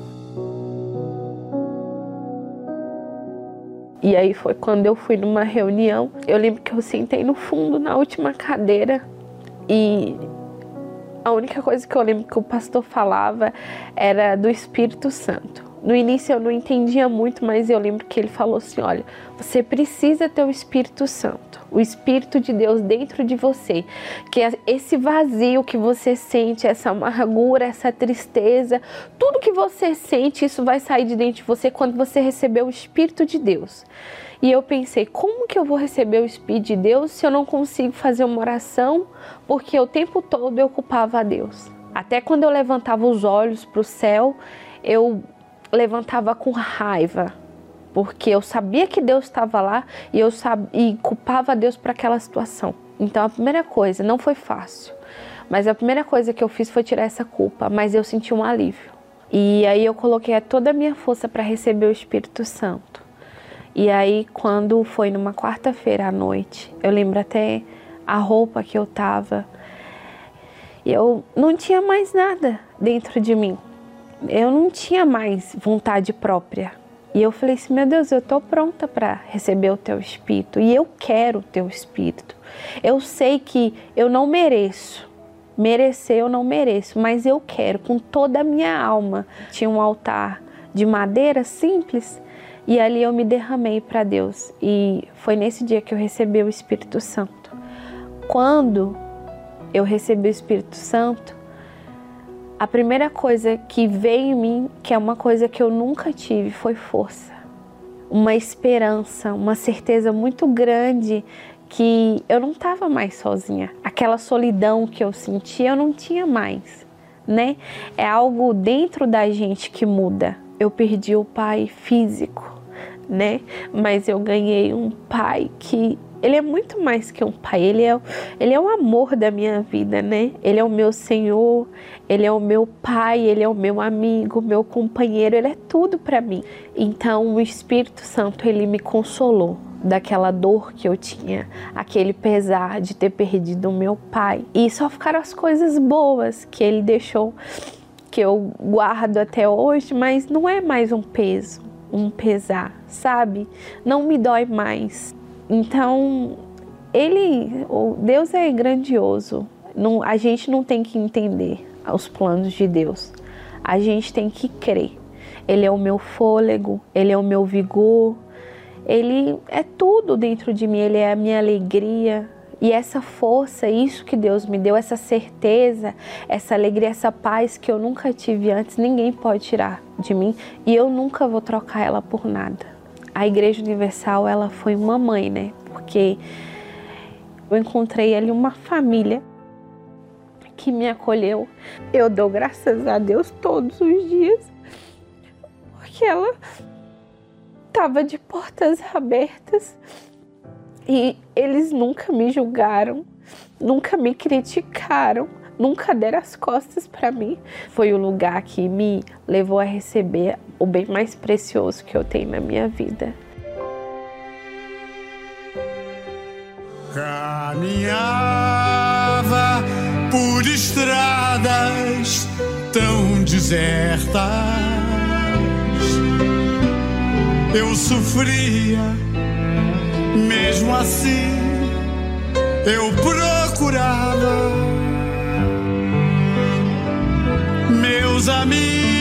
E aí foi quando eu fui numa reunião. Eu lembro que eu sentei no fundo, na última cadeira, e a única coisa que eu lembro que o pastor falava era do Espírito Santo. No início eu não entendia muito, mas eu lembro que ele falou assim: olha, você precisa ter o Espírito Santo, o Espírito de Deus dentro de você, que é esse vazio que você sente, essa amargura, essa tristeza, tudo que você sente, isso vai sair de dentro de você quando você receber o Espírito de Deus. E eu pensei, como que eu vou receber o Espírito de Deus se eu não consigo fazer uma oração? Porque o tempo todo eu culpava a Deus. Até quando eu levantava os olhos para o céu, eu levantava com raiva, porque eu sabia que Deus estava lá e eu sabia, e culpava Deus por aquela situação. Então a primeira coisa, não foi fácil, mas a primeira coisa que eu fiz foi tirar essa culpa, mas eu senti um alívio. E aí eu coloquei toda a minha força para receber o Espírito Santo. E aí quando foi numa quarta-feira à noite, eu lembro até a roupa que eu tava, eu não tinha mais nada dentro de mim eu não tinha mais vontade própria. E eu falei assim: meu Deus, eu estou pronta para receber o teu espírito e eu quero o teu espírito. Eu sei que eu não mereço, merecer eu não mereço, mas eu quero com toda a minha alma. Tinha um altar de madeira simples e ali eu me derramei para Deus. E foi nesse dia que eu recebi o Espírito Santo. Quando eu recebi o Espírito Santo, a primeira coisa que veio em mim, que é uma coisa que eu nunca tive, foi força. Uma esperança, uma certeza muito grande que eu não estava mais sozinha. Aquela solidão que eu sentia, eu não tinha mais, né? É algo dentro da gente que muda. Eu perdi o pai físico, né? Mas eu ganhei um pai que ele é muito mais que um pai, ele é, ele é o amor da minha vida, né? Ele é o meu Senhor, ele é o meu pai, ele é o meu amigo, meu companheiro, ele é tudo para mim. Então o Espírito Santo, ele me consolou daquela dor que eu tinha, aquele pesar de ter perdido o meu pai. E só ficaram as coisas boas que ele deixou que eu guardo até hoje, mas não é mais um peso um pesar, sabe? Não me dói mais. Então, ele, Deus é grandioso. Não, a gente não tem que entender os planos de Deus. A gente tem que crer. Ele é o meu fôlego, ele é o meu vigor, ele é tudo dentro de mim, ele é a minha alegria. E essa força, isso que Deus me deu, essa certeza, essa alegria, essa paz que eu nunca tive antes, ninguém pode tirar de mim e eu nunca vou trocar ela por nada. A Igreja Universal, ela foi uma mãe, né? Porque eu encontrei ali uma família que me acolheu. Eu dou graças a Deus todos os dias, porque ela estava de portas abertas e eles nunca me julgaram, nunca me criticaram, nunca deram as costas para mim. Foi o lugar que me levou a receber o bem mais precioso que eu tenho na minha vida. Caminhava por estradas tão desertas. Eu sofria, mesmo assim eu procurava. Meus amigos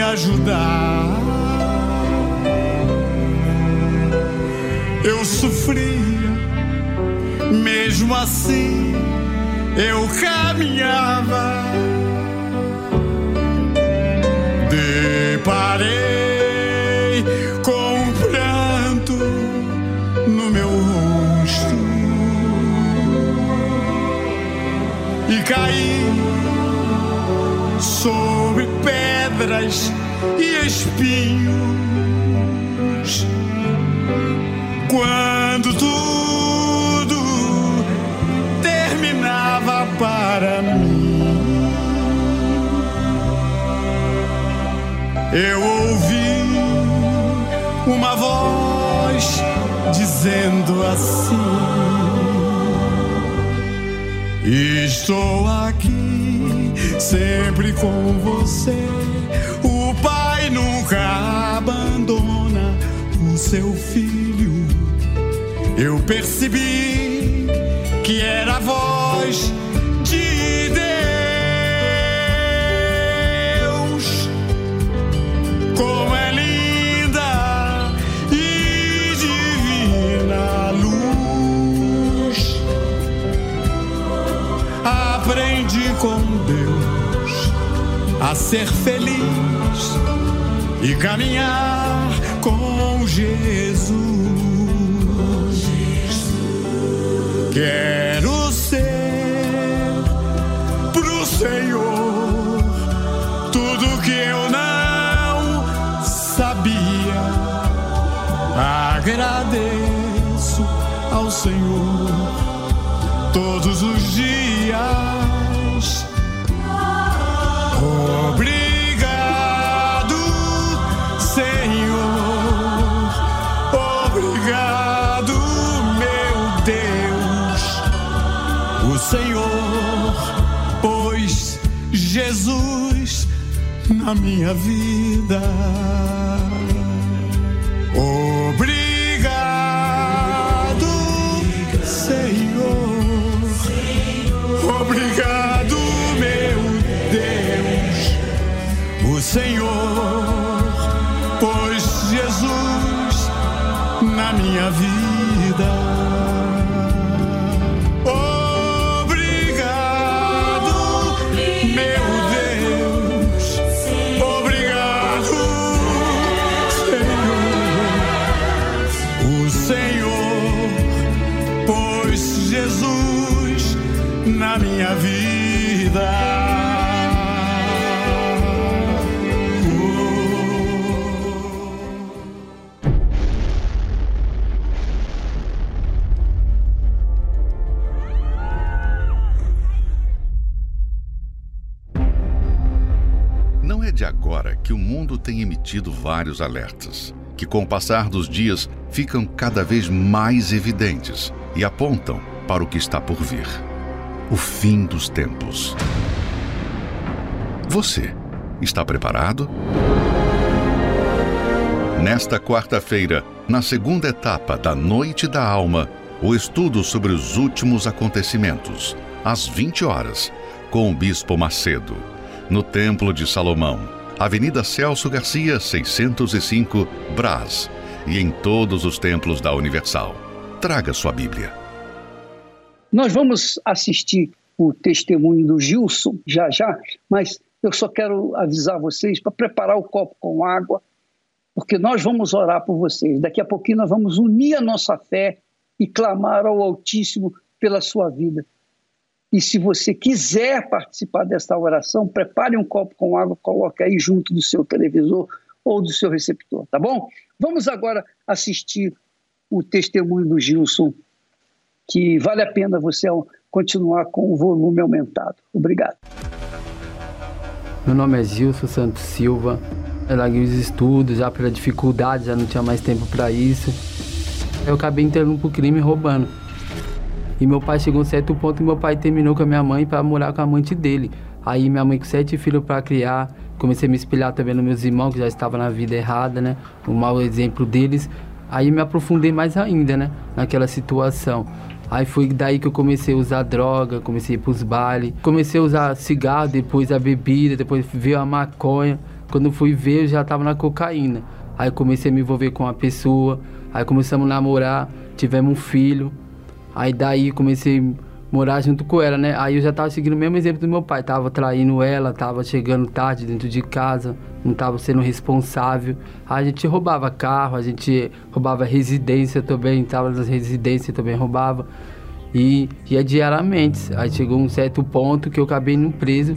me ajudar. Eu sofria mesmo assim eu caminhava. Deparei pedras e espinhos. Quando tu para mim. Eu ouvi uma voz dizendo assim: Estou aqui sempre com você. Seu filho. Eu percebi que era a voz com Deus, a ser feliz e caminhar Jesus. Quero ser pro Senhor tudo que eu não sabia. Agradeço ao Senhor todos os dias Jesus na minha vida. Obrigado, Senhor. Obrigado. Senhor, pois Jesus na minha vida. Que o mundo tem emitido vários alertas, que com o passar dos dias ficam cada vez mais evidentes e apontam para o que está por vir o fim dos tempos. Você Está preparado? Nesta quarta-feira, na segunda etapa da Noite da Alma, o estudo sobre os últimos acontecimentos, às 20 horas, com o Bispo Macedo, no Templo de Salomão, Avenida Celso Garcia, 605, Brás, e em todos os templos da Universal. Traga sua Bíblia. Nós vamos assistir o testemunho do Gilson já já, mas eu só quero avisar vocês para preparar o copo com água porque nós vamos orar por vocês. Daqui a pouquinho nós vamos unir a nossa fé e clamar ao Altíssimo pela sua vida. E se você quiser participar desta oração, prepare um copo com água, coloque aí junto do seu televisor ou do seu receptor, tá bom? Vamos agora assistir o testemunho do Gilson, que vale a pena você continuar com o volume aumentado. Obrigado. Meu nome é Gilson Santos Silva, eu larguei os estudos já pela dificuldade, já não tinha mais tempo para isso. Eu acabei entrando pro crime roubando. E meu pai chegou a um certo ponto e meu pai terminou com a minha mãe para morar com a amante dele. Aí minha mãe com sete filhos para criar, comecei a me espelhar também nos meus irmãos que já estavam na vida errada, né? O mau exemplo deles. Aí me aprofundei mais ainda, né? Naquela situação. Aí foi daí que eu comecei a usar droga, comecei a ir pros bailes. Comecei a usar cigarro, depois a bebida, depois veio a maconha. Quando fui ver, eu já tava na cocaína. Aí comecei a me envolver com uma pessoa, aí começamos a namorar, tivemos um filho. Aí daí comecei a morar junto com ela, né? Aí eu já tava seguindo o mesmo exemplo do meu pai, tava traindo ela, tava chegando tarde dentro de casa, não tava sendo responsável. Aí a gente roubava carro, a gente roubava residência também, tava nas residências também roubava. E ia diariamente. Aí chegou um certo ponto que eu acabei no preso.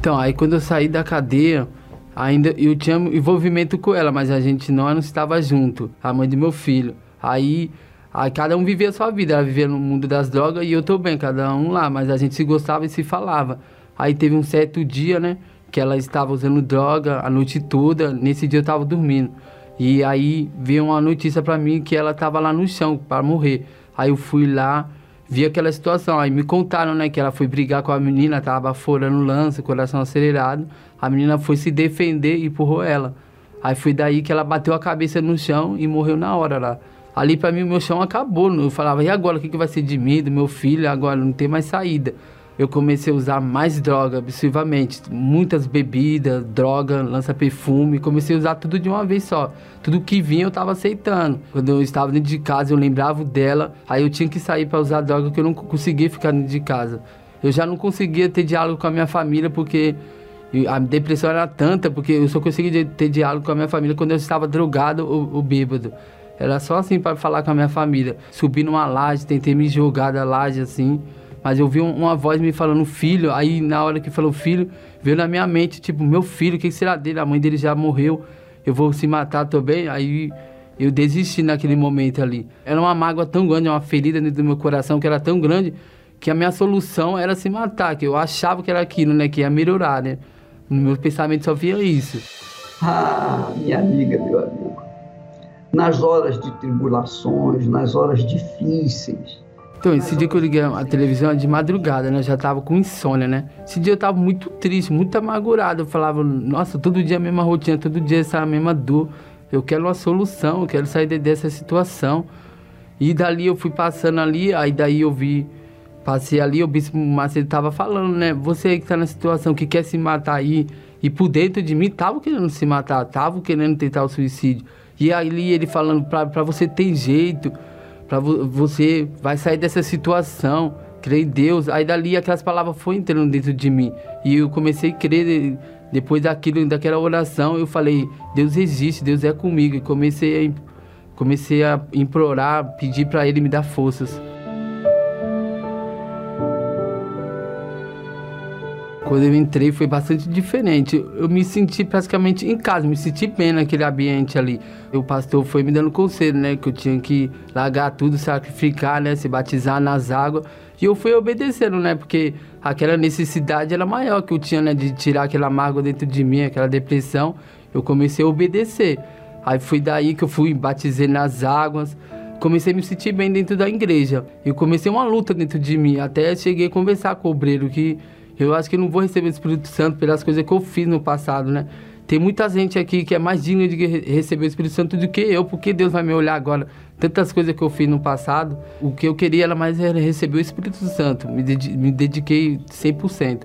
Então, aí quando eu saí da cadeia, ainda eu tinha envolvimento com ela, mas a gente não, não estava junto, a mãe do meu filho. Aí, aí cada um vivia a sua vida, ela vivia no mundo das drogas e eu também, cada um lá, mas a gente se gostava e se falava. Aí teve um certo dia, né, que ela estava usando droga a noite toda, nesse dia eu estava dormindo. E aí veio uma notícia para mim que ela estava lá no chão para morrer. Aí eu fui lá, vi aquela situação. Aí me contaram, né, que ela foi brigar com a menina, tava furando lance, coração acelerado. A menina foi se defender e empurrou ela. Aí foi daí que ela bateu a cabeça no chão e morreu na hora lá. Ali para mim o meu chão acabou. Eu falava, e agora o que, que vai ser de mim, do meu filho? Agora não tem mais saída eu comecei a usar mais droga absurdamente. Muitas bebidas, droga, lança-perfume. Comecei a usar tudo de uma vez só. Tudo que vinha eu estava aceitando. Quando eu estava dentro de casa, eu lembrava dela. Aí eu tinha que sair para usar droga, porque eu não conseguia ficar dentro de casa. Eu já não conseguia ter diálogo com a minha família, porque a depressão era tanta, porque eu só conseguia ter diálogo com a minha família quando eu estava drogado ou, ou bêbado. Era só assim para falar com a minha família. Subi numa laje, tentei me jogar da laje assim. Mas eu vi uma voz me falando filho, aí na hora que falou filho, veio na minha mente, tipo, meu filho, o que será dele? A mãe dele já morreu, eu vou se matar também. Aí eu desisti naquele momento ali. Era uma mágoa tão grande, uma ferida dentro do meu coração que era tão grande que a minha solução era se matar, que eu achava que era aquilo, né, que ia melhorar, né? No meu pensamento só via isso. Ah, minha amiga, meu amigo. Nas horas de tribulações, nas horas difíceis, então, esse dia que eu liguei a televisão de madrugada, né? Eu já tava com insônia, né? Esse dia eu tava muito triste, muito amargurado. Eu falava, nossa, todo dia a mesma rotina, todo dia essa mesma dor. Eu quero uma solução, eu quero sair dessa situação. E dali eu fui passando ali, aí daí eu vi, passei ali, o bispo Macedo tava falando, né? Você aí que tá na situação, que quer se matar aí, e por dentro de mim tava querendo se matar, tava querendo tentar o suicídio. E ali ele falando, pra você ter jeito, para você vai sair dessa situação, crer em Deus. Aí dali aquelas palavras foram entrando dentro de mim e eu comecei a crer depois daquilo, daquela oração, eu falei, Deus existe, Deus é comigo e comecei a comecei a implorar, pedir para ele me dar forças. Quando eu entrei foi bastante diferente. Eu me senti praticamente em casa, me senti bem naquele ambiente ali. O pastor foi me dando conselho, né? Que eu tinha que largar tudo, sacrificar, né? Se batizar nas águas. E eu fui obedecendo, né? Porque aquela necessidade era maior que eu tinha, né? De tirar aquela mágoa dentro de mim, aquela depressão. Eu comecei a obedecer. Aí foi daí que eu fui, batizei nas águas. Comecei a me sentir bem dentro da igreja. E comecei uma luta dentro de mim. Até cheguei a conversar com o obreiro que eu acho que não vou receber o Espírito Santo pelas coisas que eu fiz no passado, né? Tem muita gente aqui que é mais digna de receber o Espírito Santo do que eu, porque Deus vai me olhar agora. Tantas coisas que eu fiz no passado, o que eu queria era mais receber o Espírito Santo. Me, dediquei 100%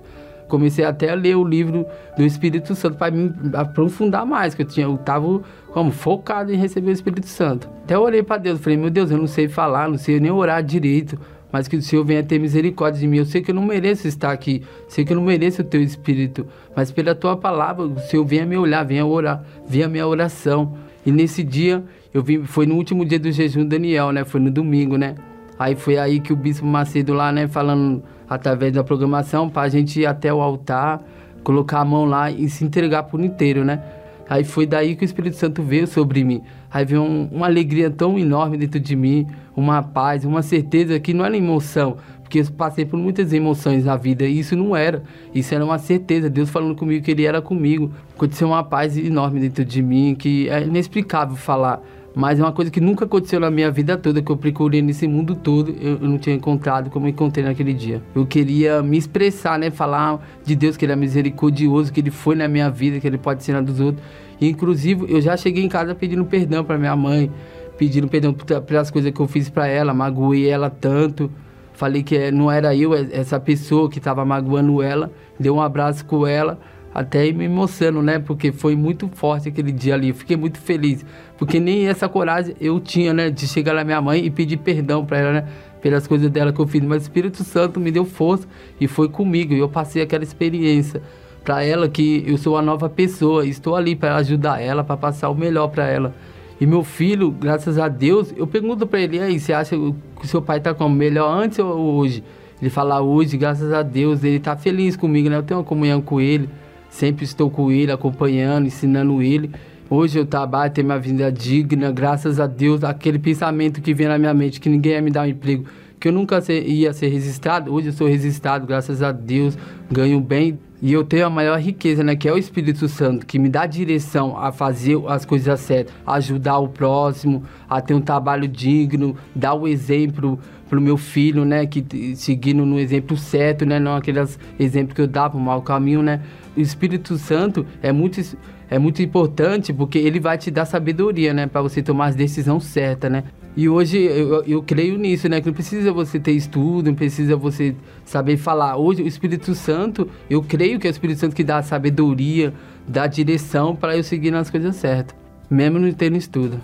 comecei até a ler o livro do Espírito Santo para me aprofundar mais, que eu tinha eu tava como focado em receber o Espírito Santo. Até orei para Deus, falei: "Meu Deus, eu não sei falar, não sei nem orar direito, mas que o Senhor venha ter misericórdia de mim. Eu sei que eu não mereço estar aqui, sei que eu não mereço o teu espírito, mas pela tua palavra, o Senhor venha me olhar, venha orar, venha minha oração". E nesse dia, eu vim, foi no último dia do jejum Daniel, né? Foi no domingo, né? Aí foi aí que o bispo Macedo lá, né, falando através da programação para a gente ir até o altar, colocar a mão lá e se entregar por inteiro, né? Aí foi daí que o Espírito Santo veio sobre mim. Veio um, uma alegria tão enorme dentro de mim, uma paz, uma certeza que não era emoção, porque eu passei por muitas emoções na vida e isso não era. Isso era uma certeza, Deus falando comigo que Ele era comigo. Aconteceu uma paz enorme dentro de mim que é inexplicável falar. Mas é uma coisa que nunca aconteceu na minha vida toda, que eu procurei nesse mundo todo, eu, eu não tinha encontrado como encontrei naquele dia. Eu queria me expressar, né? Falar de Deus, que Ele é misericordioso, que Ele foi na minha vida, que Ele pode ser na dos outros. Inclusive, eu já cheguei em casa pedindo perdão para minha mãe, pedindo perdão pelas coisas que eu fiz para ela, magoei ela tanto. Falei que não era eu, essa pessoa que estava magoando ela. Dei um abraço com ela até me emocionando, né? Porque foi muito forte aquele dia ali. Eu fiquei muito feliz. Porque nem essa coragem eu tinha, né? De chegar na minha mãe e pedir perdão para ela, né? Pelas coisas dela que eu fiz. Mas o Espírito Santo me deu força e foi comigo. E eu passei aquela experiência para ela que eu sou uma nova pessoa. Estou ali para ajudar ela, para passar o melhor para ela. E meu filho, graças a Deus, eu pergunto para ele: aí, você acha que seu pai tá como? Melhor antes ou hoje? Ele fala hoje, graças a Deus, ele tá feliz comigo, né? Eu tenho uma comunhão com ele sempre estou com ele, acompanhando, ensinando ele. Hoje eu trabalho, tenho minha vida digna, graças a Deus, aquele pensamento que vem na minha mente, que ninguém ia me dar um emprego, que eu nunca ia ser registrado, hoje eu sou registrado, graças a Deus, ganho bem. E eu tenho a maior riqueza, né, que é o Espírito Santo, que me dá direção a fazer as coisas certas, ajudar o próximo, a ter um trabalho digno, dar o exemplo pro meu filho, né, que seguindo no exemplo certo, né, não aqueles exemplos que eu dava, o mau caminho, né, o Espírito Santo é muito, é muito importante porque ele vai te dar sabedoria, né? Para você tomar as decisões certas, né? E hoje eu, eu creio nisso, né? Que não precisa você ter estudo, não precisa você saber falar. Hoje o Espírito Santo, eu creio que é o Espírito Santo que dá a sabedoria, dá a direção para eu seguir nas coisas certas, mesmo não tendo estudo.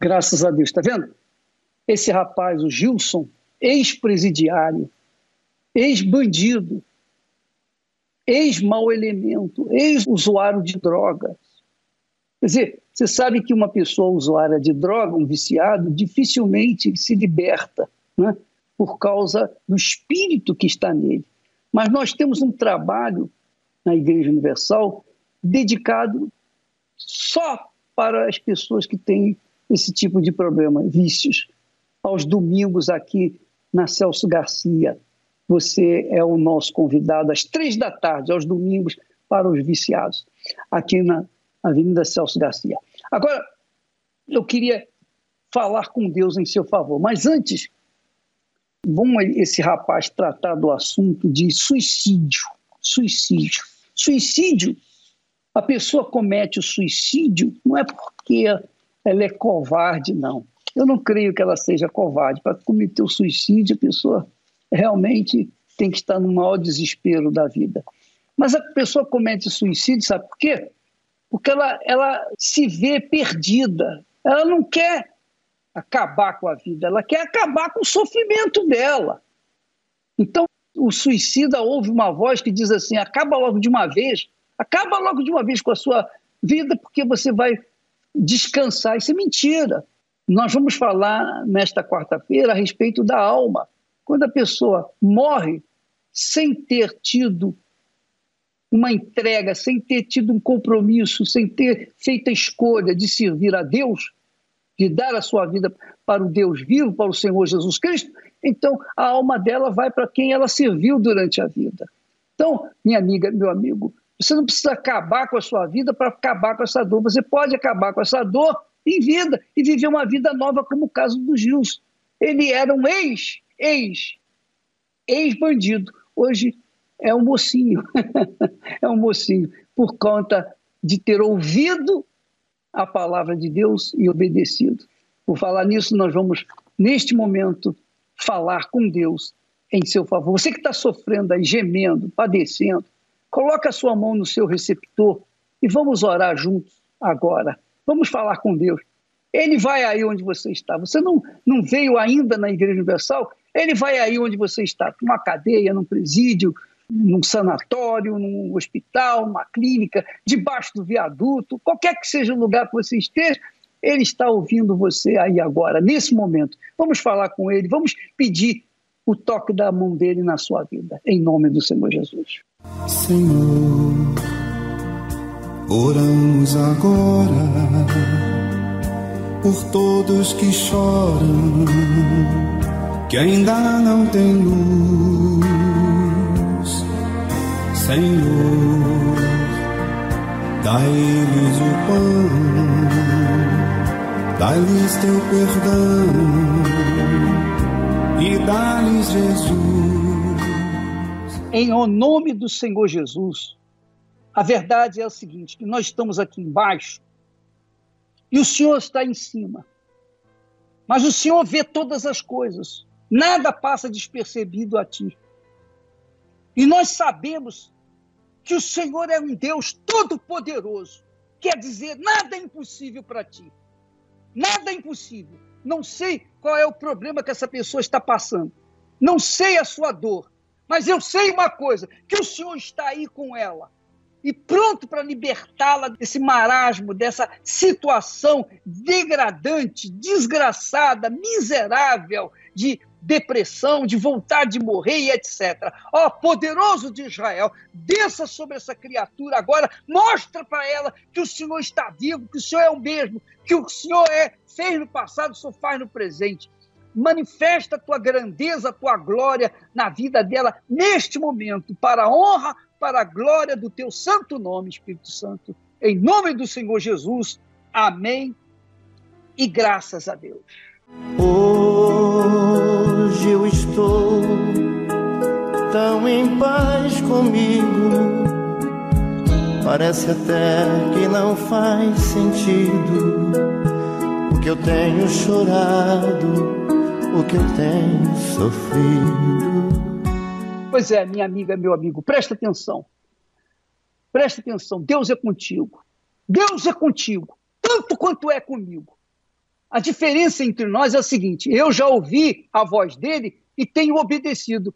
Graças a Deus, tá vendo? Esse rapaz, o Gilson, ex-presidiário, ex-bandido, ex-mau elemento, ex-usuário de drogas. Quer dizer, você sabe que uma pessoa usuária de droga, um viciado, dificilmente se liberta né, por causa do espírito que está nele. Mas nós temos um trabalho na Igreja Universal dedicado só para as pessoas que têm esse tipo de problema, vícios. Aos domingos aqui na Celso Garcia, você é o nosso convidado às três da tarde, aos domingos, para os viciados, aqui na Avenida Celso Garcia. Agora, eu queria falar com Deus em seu favor, mas antes, vamos esse rapaz tratar do assunto de suicídio. Suicídio. Suicídio, a pessoa comete o suicídio não é porque ela é covarde, não. Eu não creio que ela seja covarde. Para cometer o suicídio, a pessoa realmente tem que estar no maior desespero da vida. Mas a pessoa comete suicídio, sabe por quê? Porque ela, ela se vê perdida. Ela não quer acabar com a vida, ela quer acabar com o sofrimento dela. Então, o suicida ouve uma voz que diz assim: acaba logo de uma vez, acaba logo de uma vez com a sua vida, porque você vai descansar. Isso é mentira. Nós vamos falar nesta quarta-feira a respeito da alma. Quando a pessoa morre sem ter tido uma entrega, sem ter tido um compromisso, sem ter feito a escolha de servir a Deus, de dar a sua vida para o Deus vivo, para o Senhor Jesus Cristo, então a alma dela vai para quem ela serviu durante a vida. Então, minha amiga, meu amigo, você não precisa acabar com a sua vida para acabar com essa dor. Você pode acabar com essa dor em vida e viver uma vida nova, como o caso do Gilson. Ele era um ex ex ex-bandido. Hoje é um mocinho, é um mocinho, por conta de ter ouvido a palavra de Deus e obedecido. Por falar nisso, nós vamos, neste momento, falar com Deus em seu favor. Você que está sofrendo aí, gemendo, padecendo, coloca a sua mão no seu receptor e vamos orar juntos agora. Vamos falar com Deus. Ele vai aí onde você está. Você não, não veio ainda na Igreja Universal? Ele vai aí onde você está, numa cadeia, num presídio, num sanatório, num hospital, numa clínica, debaixo do viaduto, qualquer que seja o lugar que você esteja, ele está ouvindo você aí agora, nesse momento. Vamos falar com ele, vamos pedir o toque da mão dele na sua vida, em nome do Senhor Jesus. Senhor, oramos agora por todos que choram, que ainda não têm luz. Senhor, dá-lhes o pão, dá-lhes teu perdão e dá-lhes Jesus. Em o nome do Senhor Jesus, a verdade é a seguinte: que nós estamos aqui embaixo e o Senhor está em cima. Mas o Senhor vê todas as coisas, nada passa despercebido a ti. E nós sabemos que o Senhor é um Deus todo-poderoso. Quer dizer, nada é impossível para ti. Nada é impossível. Não sei qual é o problema que essa pessoa está passando. Não sei a sua dor. Mas eu sei uma coisa: que o Senhor está aí com ela e pronto para libertá-la desse marasmo, dessa situação degradante, desgraçada, miserável, de depressão, de vontade de morrer e etc. Ó, oh, poderoso de Israel, desça sobre essa criatura agora, mostra para ela que o Senhor está vivo, que o Senhor é o mesmo, que o Senhor é, fez no passado, só faz no presente. Manifesta a tua grandeza, a tua glória na vida dela neste momento, para a honra, para a glória do teu santo nome, Espírito Santo. Em nome do Senhor Jesus. Amém. E graças a Deus. Hoje eu estou tão em paz comigo. Parece até que não faz sentido o que eu tenho chorado, o que eu tenho sofrido. Pois é, minha amiga, meu amigo, presta atenção. Presta atenção, Deus é contigo. Deus é contigo, tanto quanto é comigo. A diferença entre nós é a seguinte: eu já ouvi a voz dele e tenho obedecido.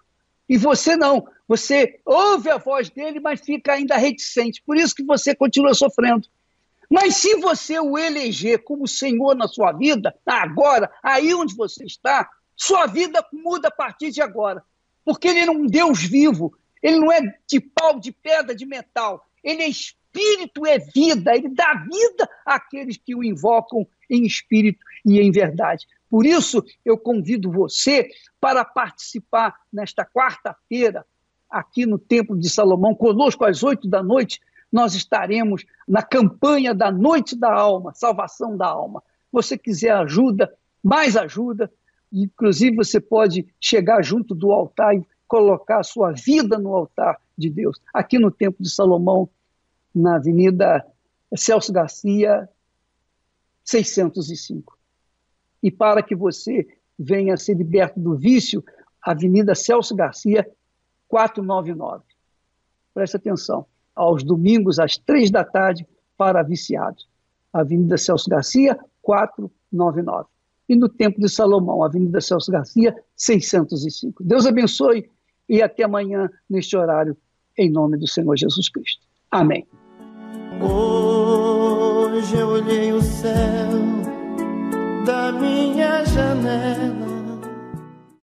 E você não. Você ouve a voz dele, mas fica ainda reticente. Por isso que você continua sofrendo. Mas se você o eleger como Senhor na sua vida, agora, aí onde você está, sua vida muda a partir de agora. Porque ele é um Deus vivo, ele não é de pau, de pedra, de metal. Ele é espírito, é vida, ele dá vida àqueles que o invocam em espírito e em verdade. Por isso, eu convido você para participar nesta quarta-feira, aqui no Templo de Salomão, conosco às oito da noite. Nós estaremos na campanha da Noite da Alma, Salvação da Alma. Você quiser ajuda, mais ajuda, inclusive você pode chegar junto do altar e colocar a sua vida no altar de Deus. Aqui no Templo de Salomão, na Avenida Celso Garcia, 605. E para que você venha a ser liberto do vício, Avenida Celso Garcia, 499. Preste atenção. Aos domingos, às três da tarde, para viciados. Avenida Celso Garcia, 499. E no Templo de Salomão, Avenida Celso Garcia, 605. Deus abençoe e até amanhã, neste horário, em nome do Senhor Jesus Cristo. Amém. Hoje eu olhei o céu da minha janela.